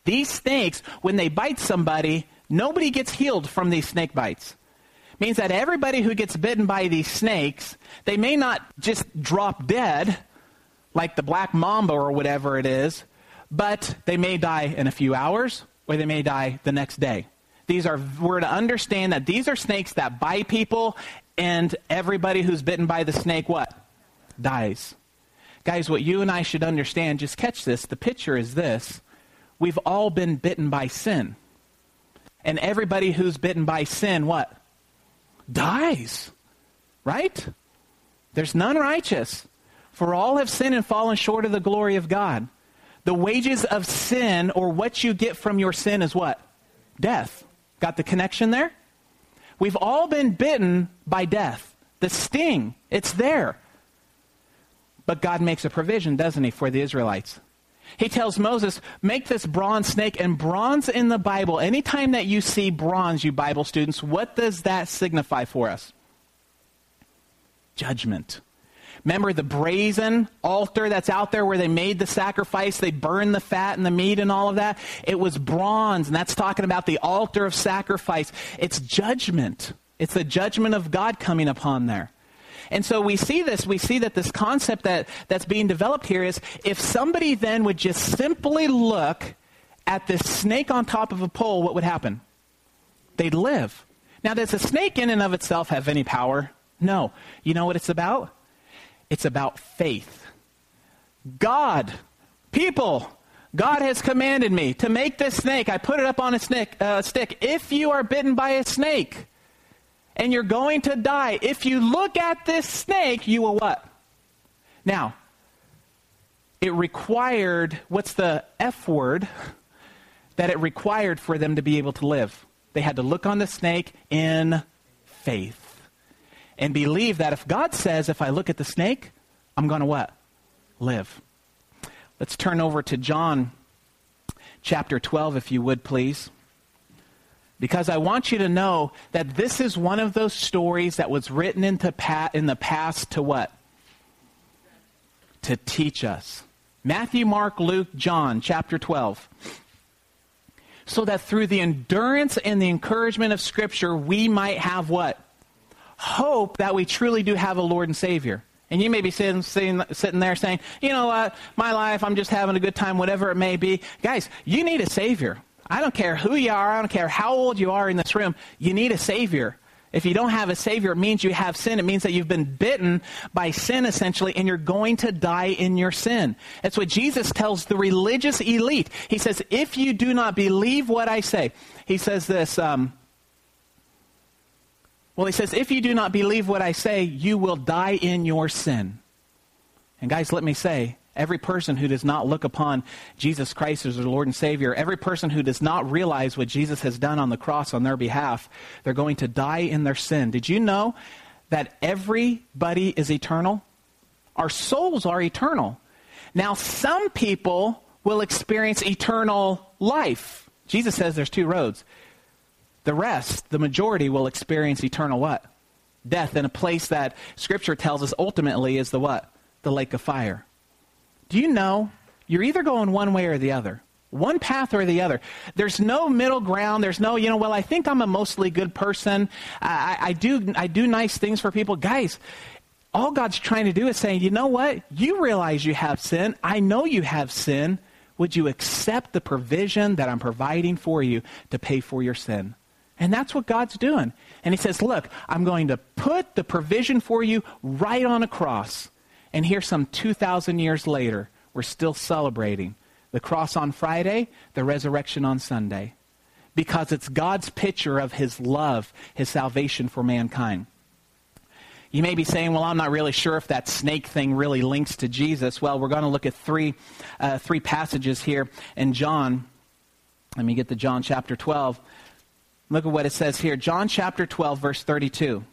These snakes, when they bite somebody, nobody gets healed from these snake bites means that everybody who gets bitten by these snakes, they may not just drop dead like the black mamba or whatever it is, but they may die in a few hours or they may die the next day. These are, we're to understand that these are snakes that bite people, and everybody who's bitten by the snake, what? dies. Guys, what you and I should understand, just catch this. The picture is this. We've all been bitten by sin. And everybody who's bitten by sin, what? Dies. Right? There's none righteous. For all have sinned and fallen short of the glory of God. The wages of sin, or what you get from your sin, is what? Death. Got the connection there? We've all been bitten by death. The sting, it's there. But God makes a provision, doesn't he, for the Israelites? He tells Moses, make this bronze snake. And bronze in the Bible, anytime that you see bronze, you Bible students, what does that signify for us? Judgment. Remember the brazen altar that's out there where they made the sacrifice, they burned the fat and the meat and all of that? It was bronze, and that's talking about the altar of sacrifice. It's judgment. It's the judgment of God coming upon there. And so we see this, we see that this concept that, that's being developed here is if somebody then would just simply look at this snake on top of a pole, what would happen? They'd live. Now, does a snake in and of itself have any power? No. You know what it's about? It's about faith. God, people, God has commanded me to make this snake. I put it up on a snake, uh, stick. If you are bitten by a snake, and you're going to die. If you look at this snake, you will what? Now, it required, what's the F word that it required for them to be able to live? They had to look on the snake in faith and believe that if God says, if I look at the snake, I'm going to what? Live. Let's turn over to John chapter 12, if you would, please because I want you to know that this is one of those stories that was written into pa- in the past to what? To teach us. Matthew, Mark, Luke, John, chapter 12. So that through the endurance and the encouragement of Scripture, we might have what? Hope that we truly do have a Lord and Savior. And you may be sitting, sitting, sitting there saying, you know what, my life, I'm just having a good time, whatever it may be. Guys, you need a Savior. I don't care who you are, I don't care how old you are in this room, you need a Savior. If you don't have a Savior, it means you have sin. It means that you've been bitten by sin, essentially, and you're going to die in your sin. That's what Jesus tells the religious elite. He says, If you do not believe what I say, he says this. Um, well, he says, If you do not believe what I say, you will die in your sin. And guys, let me say, Every person who does not look upon Jesus Christ as their Lord and Savior, every person who does not realize what Jesus has done on the cross on their behalf, they're going to die in their sin. Did you know that everybody is eternal? Our souls are eternal. Now, some people will experience eternal life. Jesus says there's two roads. The rest, the majority, will experience eternal what? Death in a place that Scripture tells us ultimately is the what? The lake of fire. Do you know you're either going one way or the other? One path or the other. There's no middle ground. There's no, you know, well, I think I'm a mostly good person. I, I, do, I do nice things for people. Guys, all God's trying to do is saying, you know what? You realize you have sin. I know you have sin. Would you accept the provision that I'm providing for you to pay for your sin? And that's what God's doing. And He says, look, I'm going to put the provision for you right on a cross. And here, some 2,000 years later, we're still celebrating the cross on Friday, the resurrection on Sunday, because it's God's picture of his love, his salvation for mankind. You may be saying, well, I'm not really sure if that snake thing really links to Jesus. Well, we're going to look at three, uh, three passages here in John. Let me get to John chapter 12. Look at what it says here. John chapter 12, verse 32.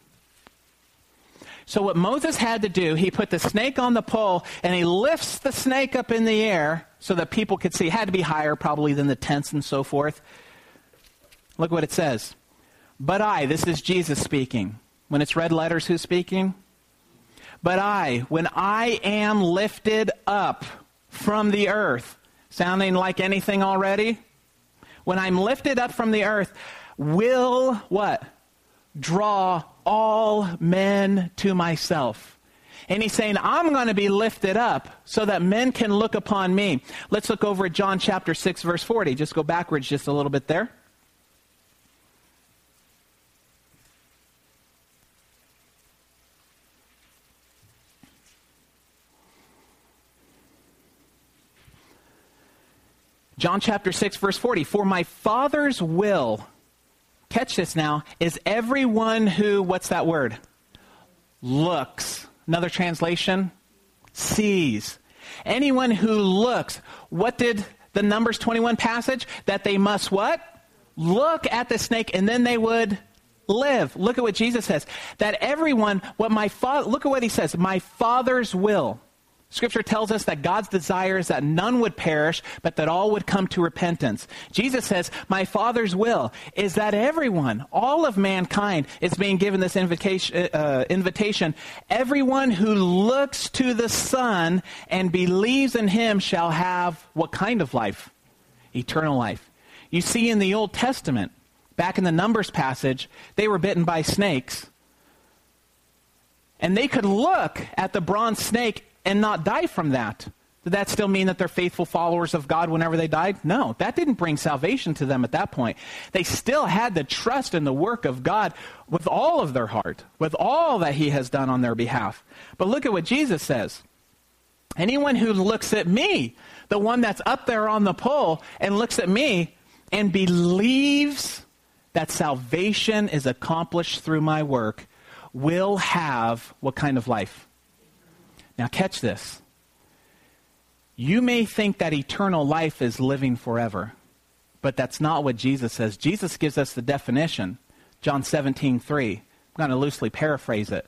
So, what Moses had to do, he put the snake on the pole and he lifts the snake up in the air so that people could see. It had to be higher, probably, than the tents and so forth. Look what it says. But I, this is Jesus speaking. When it's red letters, who's speaking? But I, when I am lifted up from the earth, sounding like anything already? When I'm lifted up from the earth, will what? Draw all men to myself. And he's saying, I'm going to be lifted up so that men can look upon me. Let's look over at John chapter 6, verse 40. Just go backwards just a little bit there. John chapter 6, verse 40. For my Father's will catch this now, is everyone who, what's that word? Looks. Another translation, sees. Anyone who looks. What did the Numbers 21 passage? That they must what? Look at the snake and then they would live. Look at what Jesus says. That everyone, what my father, look at what he says, my Father's will. Scripture tells us that God's desire is that none would perish, but that all would come to repentance. Jesus says, My Father's will is that everyone, all of mankind, is being given this invitation. Uh, invitation. Everyone who looks to the Son and believes in him shall have what kind of life? Eternal life. You see in the Old Testament, back in the Numbers passage, they were bitten by snakes. And they could look at the bronze snake and not die from that. Did that still mean that they're faithful followers of God whenever they died? No, that didn't bring salvation to them at that point. They still had to trust in the work of God with all of their heart, with all that He has done on their behalf. But look at what Jesus says. Anyone who looks at me, the one that's up there on the pole, and looks at me and believes that salvation is accomplished through my work, will have what kind of life? Now, catch this. You may think that eternal life is living forever, but that's not what Jesus says. Jesus gives us the definition. John 17, 3. I'm going to loosely paraphrase it.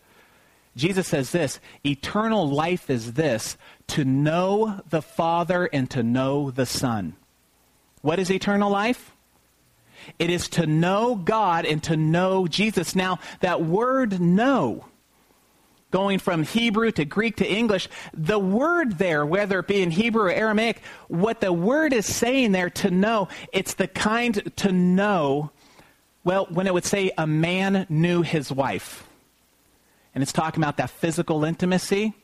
Jesus says this Eternal life is this, to know the Father and to know the Son. What is eternal life? It is to know God and to know Jesus. Now, that word know going from Hebrew to Greek to English, the word there, whether it be in Hebrew or Aramaic, what the word is saying there to know, it's the kind to know, well, when it would say a man knew his wife. And it's talking about that physical intimacy.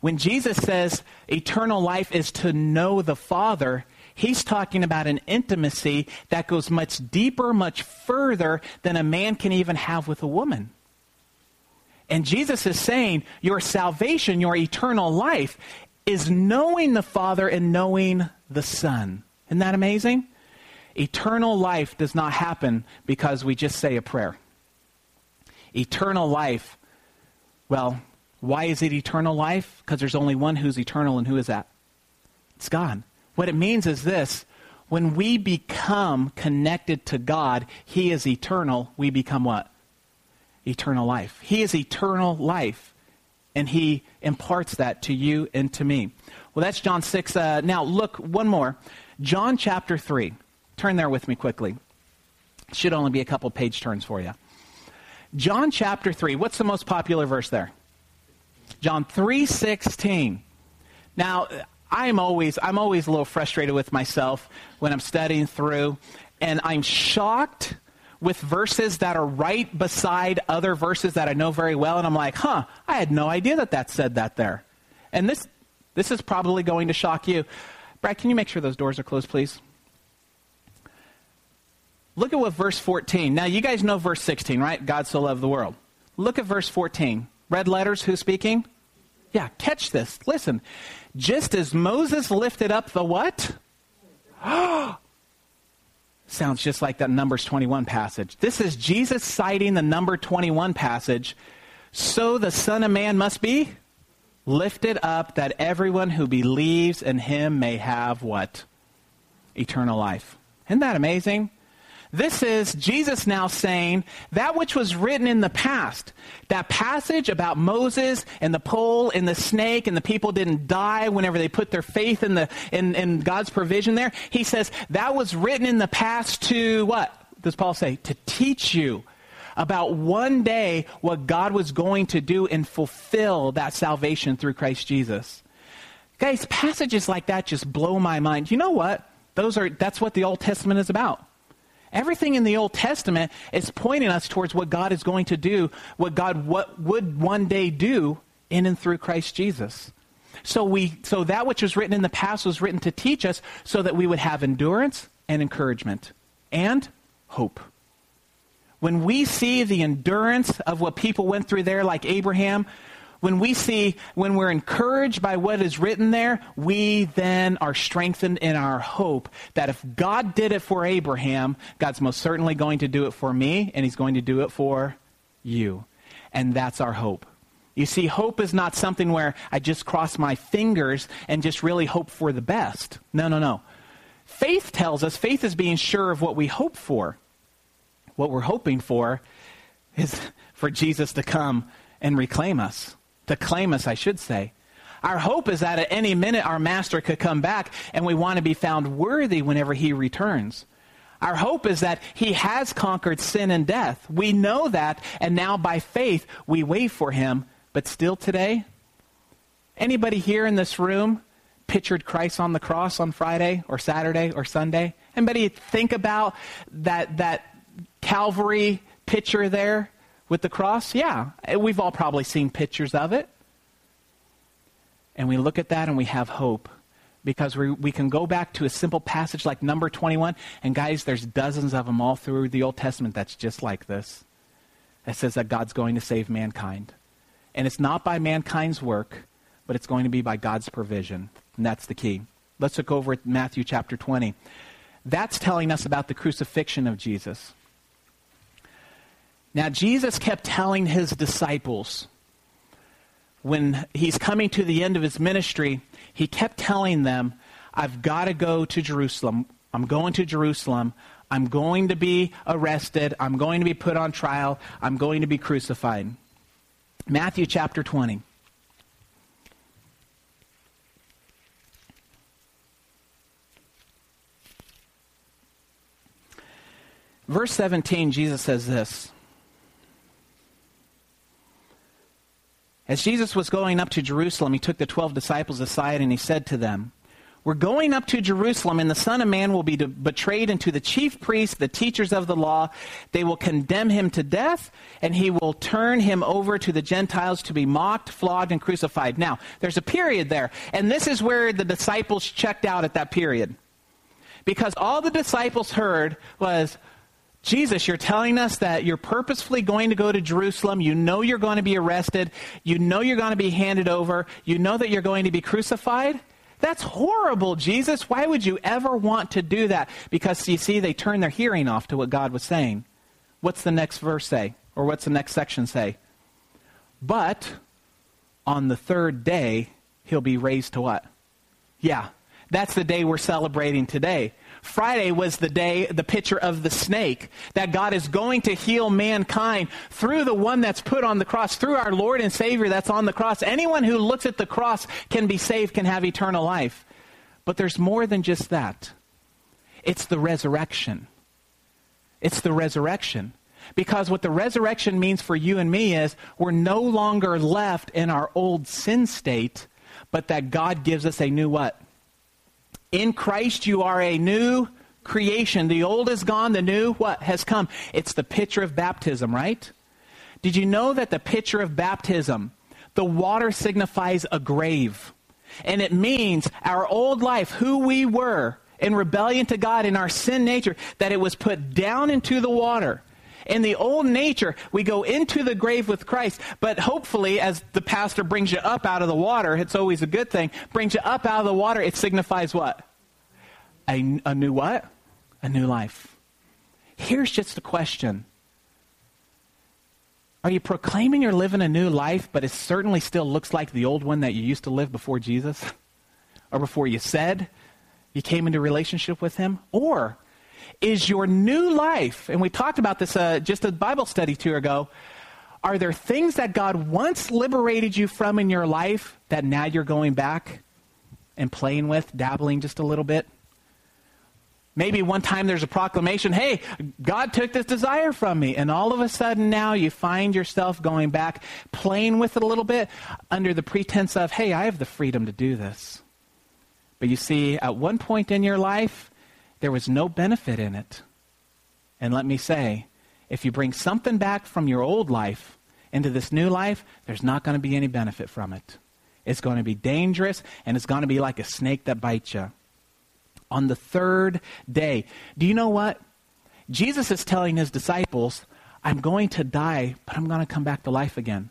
When Jesus says eternal life is to know the Father, he's talking about an intimacy that goes much deeper, much further than a man can even have with a woman. And Jesus is saying your salvation, your eternal life, is knowing the Father and knowing the Son. Isn't that amazing? Eternal life does not happen because we just say a prayer. Eternal life, well, why is it eternal life? Because there's only one who's eternal, and who is that? It's God. What it means is this when we become connected to God, He is eternal, we become what? Eternal life. He is eternal life, and He imparts that to you and to me. Well, that's John 6. Uh, now, look, one more. John chapter 3. Turn there with me quickly. Should only be a couple page turns for you. John chapter 3. What's the most popular verse there? John 3:16. Now, I'm always I'm always a little frustrated with myself when I'm studying through and I'm shocked with verses that are right beside other verses that I know very well, and I'm like, huh, I had no idea that that said that there. And this, this is probably going to shock you. Brad, can you make sure those doors are closed, please? Look at what verse 14. Now, you guys know verse 16, right? God so loved the world. Look at verse 14. Red letters, who's speaking? Yeah, catch this. Listen. Just as Moses lifted up the what? sounds just like that Numbers 21 passage. This is Jesus citing the number 21 passage. So the Son of Man must be lifted up that everyone who believes in him may have what? Eternal life. Isn't that amazing? This is Jesus now saying that which was written in the past. That passage about Moses and the pole and the snake and the people didn't die whenever they put their faith in, the, in, in God's provision there. He says that was written in the past to what? Does Paul say? To teach you about one day what God was going to do and fulfill that salvation through Christ Jesus. Guys, passages like that just blow my mind. You know what? Those are that's what the Old Testament is about. Everything in the Old Testament is pointing us towards what God is going to do, what God what would one day do in and through Christ Jesus. So we so that which was written in the past was written to teach us so that we would have endurance and encouragement and hope. When we see the endurance of what people went through there like Abraham, when we see, when we're encouraged by what is written there, we then are strengthened in our hope that if God did it for Abraham, God's most certainly going to do it for me, and He's going to do it for you. And that's our hope. You see, hope is not something where I just cross my fingers and just really hope for the best. No, no, no. Faith tells us, faith is being sure of what we hope for. What we're hoping for is for Jesus to come and reclaim us to claim us, I should say. Our hope is that at any minute our master could come back and we want to be found worthy whenever he returns. Our hope is that he has conquered sin and death. We know that, and now by faith we wait for him. But still today, anybody here in this room pictured Christ on the cross on Friday or Saturday or Sunday? Anybody think about that, that Calvary picture there? With the cross? Yeah, eh, we've all probably seen pictures of it. And we look at that and we have hope because we, we can go back to a simple passage like number 21. And guys, there's dozens of them all through the Old Testament that's just like this. That says that God's going to save mankind. And it's not by mankind's work, but it's going to be by God's provision. And that's the key. Let's look over at Matthew chapter 20. That's telling us about the crucifixion of Jesus. Now, Jesus kept telling his disciples when he's coming to the end of his ministry, he kept telling them, I've got to go to Jerusalem. I'm going to Jerusalem. I'm going to be arrested. I'm going to be put on trial. I'm going to be crucified. Matthew chapter 20. Verse 17, Jesus says this. As Jesus was going up to Jerusalem, he took the twelve disciples aside and he said to them, We're going up to Jerusalem, and the Son of Man will be betrayed into the chief priests, the teachers of the law. They will condemn him to death, and he will turn him over to the Gentiles to be mocked, flogged, and crucified. Now, there's a period there, and this is where the disciples checked out at that period. Because all the disciples heard was, Jesus, you're telling us that you're purposefully going to go to Jerusalem. You know you're going to be arrested. You know you're going to be handed over. You know that you're going to be crucified. That's horrible, Jesus. Why would you ever want to do that? Because you see, they turned their hearing off to what God was saying. What's the next verse say? Or what's the next section say? But on the third day, he'll be raised to what? Yeah, that's the day we're celebrating today. Friday was the day, the picture of the snake, that God is going to heal mankind through the one that's put on the cross, through our Lord and Savior that's on the cross. Anyone who looks at the cross can be saved, can have eternal life. But there's more than just that. It's the resurrection. It's the resurrection. Because what the resurrection means for you and me is we're no longer left in our old sin state, but that God gives us a new what? In Christ, you are a new creation. The old is gone, the new, what, has come. It's the picture of baptism, right? Did you know that the picture of baptism, the water signifies a grave? And it means our old life, who we were in rebellion to God in our sin nature, that it was put down into the water. In the old nature, we go into the grave with Christ, but hopefully, as the pastor brings you up out of the water, it's always a good thing, brings you up out of the water, it signifies what? A, a new what? A new life. Here's just the question. Are you proclaiming you're living a new life, but it certainly still looks like the old one that you used to live before Jesus? Or before you said you came into relationship with him? Or is your new life, and we talked about this uh, just a Bible study two ago, are there things that God once liberated you from in your life that now you're going back and playing with, dabbling just a little bit? Maybe one time there's a proclamation, hey, God took this desire from me. And all of a sudden now you find yourself going back, playing with it a little bit under the pretense of, hey, I have the freedom to do this. But you see, at one point in your life, there was no benefit in it. And let me say, if you bring something back from your old life into this new life, there's not going to be any benefit from it. It's going to be dangerous, and it's going to be like a snake that bites you. On the third day, do you know what? Jesus is telling his disciples, I'm going to die, but I'm going to come back to life again.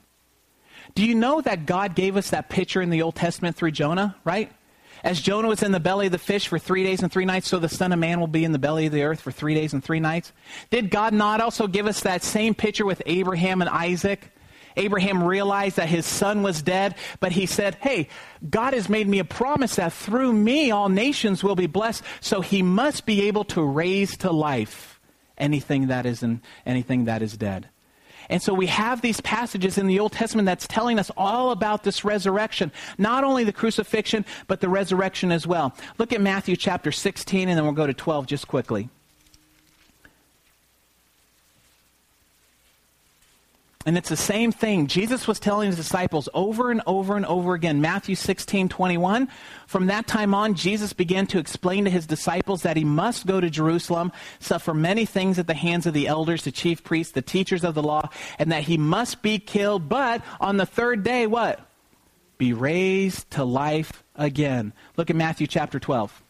Do you know that God gave us that picture in the Old Testament through Jonah, right? As Jonah was in the belly of the fish for three days and three nights, so the Son of Man will be in the belly of the earth for three days and three nights. Did God not also give us that same picture with Abraham and Isaac? Abraham realized that his son was dead, but he said, Hey, God has made me a promise that through me all nations will be blessed, so he must be able to raise to life anything that is, in, anything that is dead. And so we have these passages in the Old Testament that's telling us all about this resurrection. Not only the crucifixion, but the resurrection as well. Look at Matthew chapter 16, and then we'll go to 12 just quickly. And it's the same thing. Jesus was telling his disciples over and over and over again. Matthew 16, 21. From that time on, Jesus began to explain to his disciples that he must go to Jerusalem, suffer many things at the hands of the elders, the chief priests, the teachers of the law, and that he must be killed, but on the third day, what? Be raised to life again. Look at Matthew chapter 12.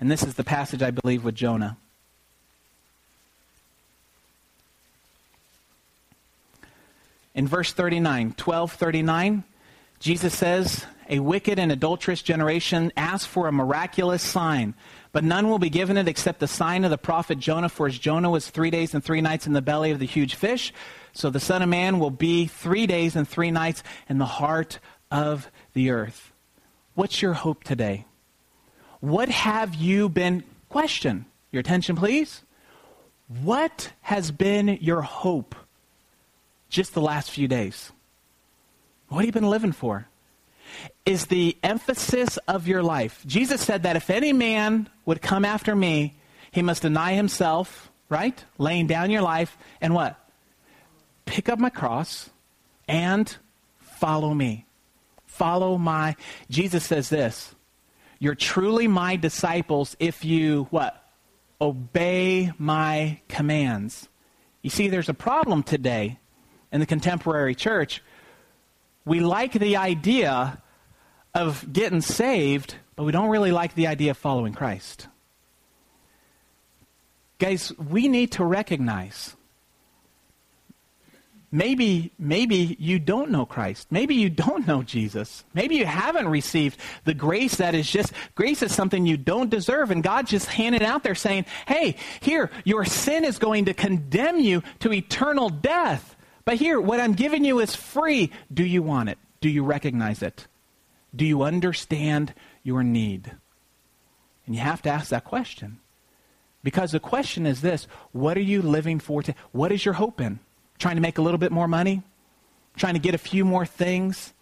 And this is the passage, I believe, with Jonah. In verse 39, 1239, Jesus says, A wicked and adulterous generation asks for a miraculous sign, but none will be given it except the sign of the prophet Jonah, for as Jonah was three days and three nights in the belly of the huge fish, so the Son of Man will be three days and three nights in the heart of the earth. What's your hope today? What have you been, question, your attention please. What has been your hope just the last few days? What have you been living for? Is the emphasis of your life. Jesus said that if any man would come after me, he must deny himself, right? Laying down your life, and what? Pick up my cross and follow me. Follow my. Jesus says this You're truly my disciples if you, what? Obey my commands. You see, there's a problem today in the contemporary church, we like the idea of getting saved, but we don't really like the idea of following Christ. Guys, we need to recognize maybe maybe you don't know Christ. Maybe you don't know Jesus. Maybe you haven't received the grace that is just grace is something you don't deserve and God just handed out there saying, "Hey, here, your sin is going to condemn you to eternal death." But here, what I'm giving you is free. Do you want it? Do you recognize it? Do you understand your need? And you have to ask that question. Because the question is this what are you living for? To, what is your hope in? Trying to make a little bit more money? Trying to get a few more things?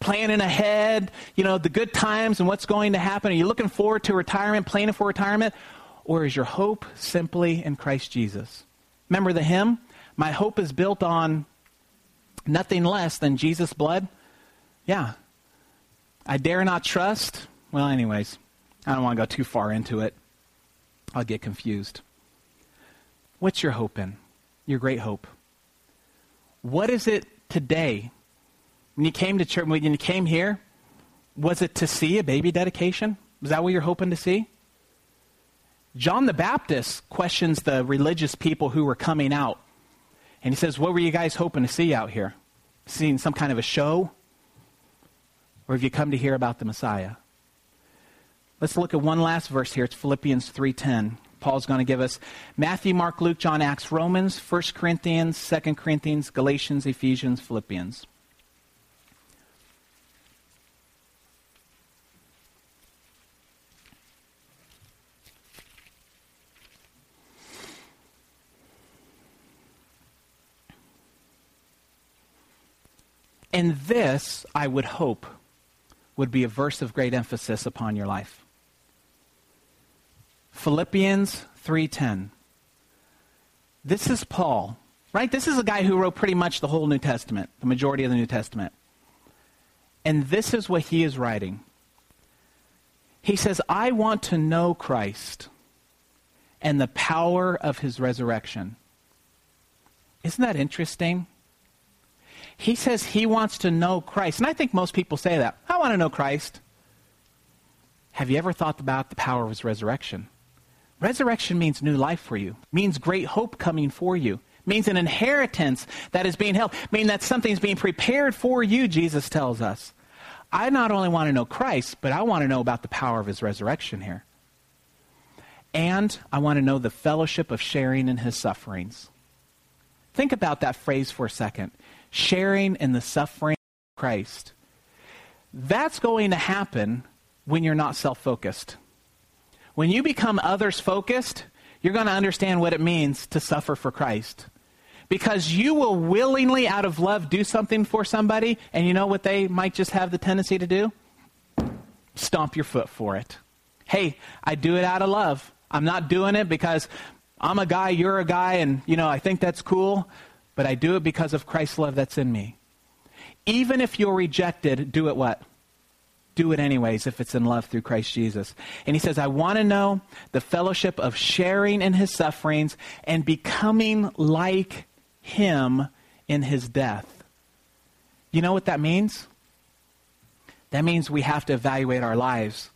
Planning ahead, you know, the good times and what's going to happen? Are you looking forward to retirement, planning for retirement? Or is your hope simply in Christ Jesus? Remember the hymn? My hope is built on nothing less than Jesus' blood, yeah. I dare not trust. Well, anyways, I don't want to go too far into it. I'll get confused. What's your hope in? Your great hope. What is it today? When you came to church, when you came here, was it to see a baby dedication? Was that what you're hoping to see? John the Baptist questions the religious people who were coming out and he says, What were you guys hoping to see out here? Seeing some kind of a show? Or have you come to hear about the Messiah? Let's look at one last verse here. It's Philippians 3:10. Paul's going to give us Matthew, Mark, Luke, John, Acts, Romans, 1 Corinthians, 2 Corinthians, Galatians, Ephesians, Philippians. And this, I would hope, would be a verse of great emphasis upon your life. Philippians 3:10. This is Paul, right? This is a guy who wrote pretty much the whole New Testament, the majority of the New Testament. And this is what he is writing. He says, "I want to know Christ and the power of his resurrection." Isn't that interesting? He says he wants to know Christ. And I think most people say that. I want to know Christ. Have you ever thought about the power of his resurrection? Resurrection means new life for you, means great hope coming for you, means an inheritance that is being held, meaning that something's being prepared for you, Jesus tells us. I not only want to know Christ, but I want to know about the power of his resurrection here. And I want to know the fellowship of sharing in his sufferings. Think about that phrase for a second sharing in the suffering of Christ. That's going to happen when you're not self focused. When you become others focused, you're going to understand what it means to suffer for Christ. Because you will willingly, out of love, do something for somebody, and you know what they might just have the tendency to do? Stomp your foot for it. Hey, I do it out of love. I'm not doing it because I'm a guy, you're a guy, and, you know, I think that's cool, but I do it because of Christ's love that's in me. Even if you're rejected, do it what? do it anyways if it's in love through Christ Jesus. And he says, I want to know the fellowship of sharing in his sufferings and becoming like him in his death. You know what that means? That means we have to evaluate our lives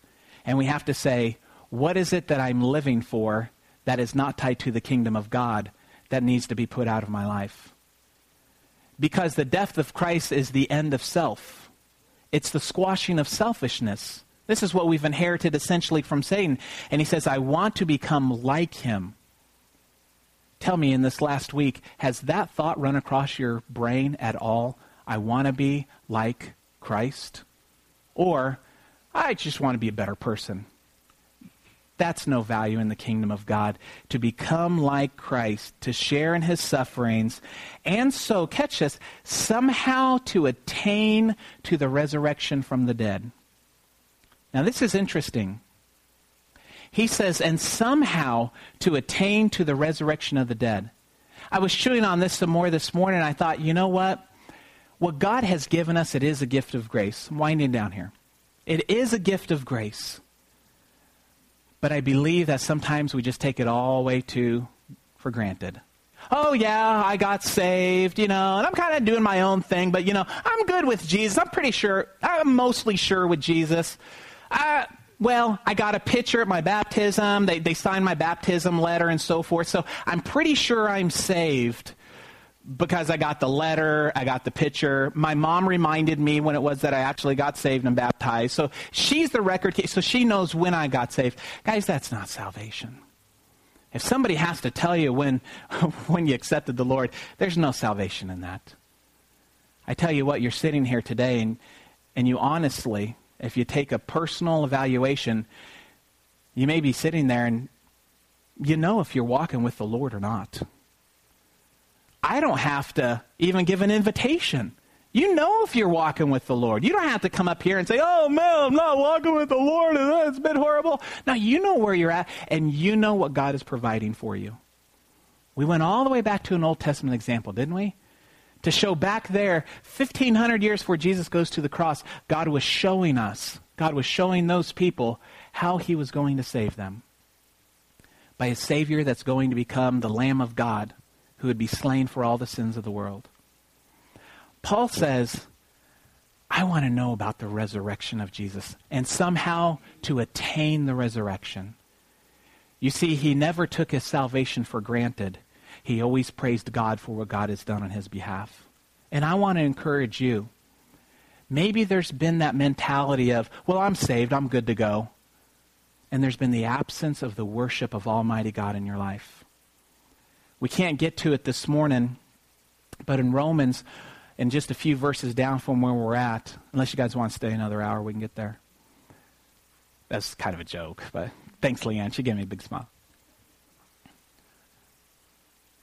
and we have to say, what is it that I'm living for that is not tied to the kingdom of God that needs to be put out of my life? Because the death of Christ is the end of self. It's the squashing of selfishness. This is what we've inherited essentially from Satan. And he says, I want to become like him. Tell me in this last week, has that thought run across your brain at all? I want to be like Christ? Or, I just want to be a better person. That's no value in the kingdom of God. To become like Christ, to share in his sufferings, and so, catch this, somehow to attain to the resurrection from the dead. Now, this is interesting. He says, and somehow to attain to the resurrection of the dead. I was chewing on this some more this morning, and I thought, you know what? What God has given us, it is a gift of grace. I'm winding down here. It is a gift of grace. But I believe that sometimes we just take it all the way too for granted. Oh, yeah, I got saved, you know, and I'm kind of doing my own thing, but, you know, I'm good with Jesus. I'm pretty sure, I'm mostly sure with Jesus. I, well, I got a picture at my baptism. They, they signed my baptism letter and so forth. So I'm pretty sure I'm saved because I got the letter, I got the picture. My mom reminded me when it was that I actually got saved and baptized. So she's the record, so she knows when I got saved. Guys, that's not salvation. If somebody has to tell you when, when you accepted the Lord, there's no salvation in that. I tell you what, you're sitting here today and, and you honestly, if you take a personal evaluation, you may be sitting there and you know if you're walking with the Lord or not. I don't have to even give an invitation. You know if you're walking with the Lord. You don't have to come up here and say, oh, man, I'm not walking with the Lord and it's been horrible. Now, you know where you're at and you know what God is providing for you. We went all the way back to an Old Testament example, didn't we? To show back there, 1,500 years before Jesus goes to the cross, God was showing us, God was showing those people how he was going to save them. By a Savior that's going to become the Lamb of God who would be slain for all the sins of the world. Paul says, I want to know about the resurrection of Jesus and somehow to attain the resurrection. You see, he never took his salvation for granted. He always praised God for what God has done on his behalf. And I want to encourage you. Maybe there's been that mentality of, well, I'm saved, I'm good to go. And there's been the absence of the worship of Almighty God in your life. We can't get to it this morning, but in Romans, in just a few verses down from where we're at, unless you guys want to stay another hour, we can get there. That's kind of a joke, but thanks, Leanne. She gave me a big smile.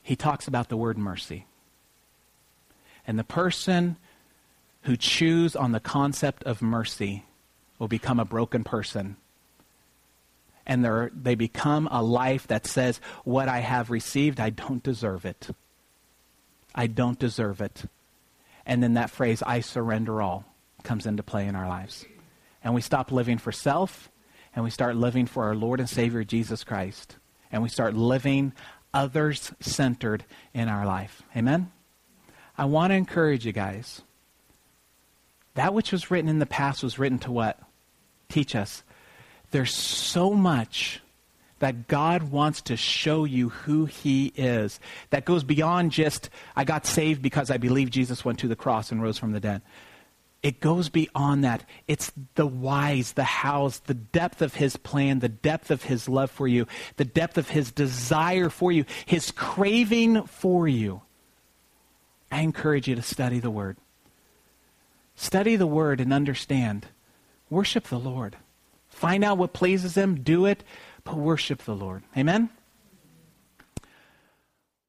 He talks about the word mercy. And the person who chews on the concept of mercy will become a broken person and they become a life that says, What I have received, I don't deserve it. I don't deserve it. And then that phrase, I surrender all, comes into play in our lives. And we stop living for self and we start living for our Lord and Savior Jesus Christ. And we start living others centered in our life. Amen? I want to encourage you guys. That which was written in the past was written to what? Teach us there's so much that God wants to show you who He is. That goes beyond just, I got saved because I believe Jesus went to the cross and rose from the dead. It goes beyond that. It's the whys, the hows, the depth of His plan, the depth of His love for you, the depth of His desire for you, His craving for you. I encourage you to study the Word. Study the Word and understand. Worship the Lord. Find out what pleases Him, do it, but worship the Lord. Amen?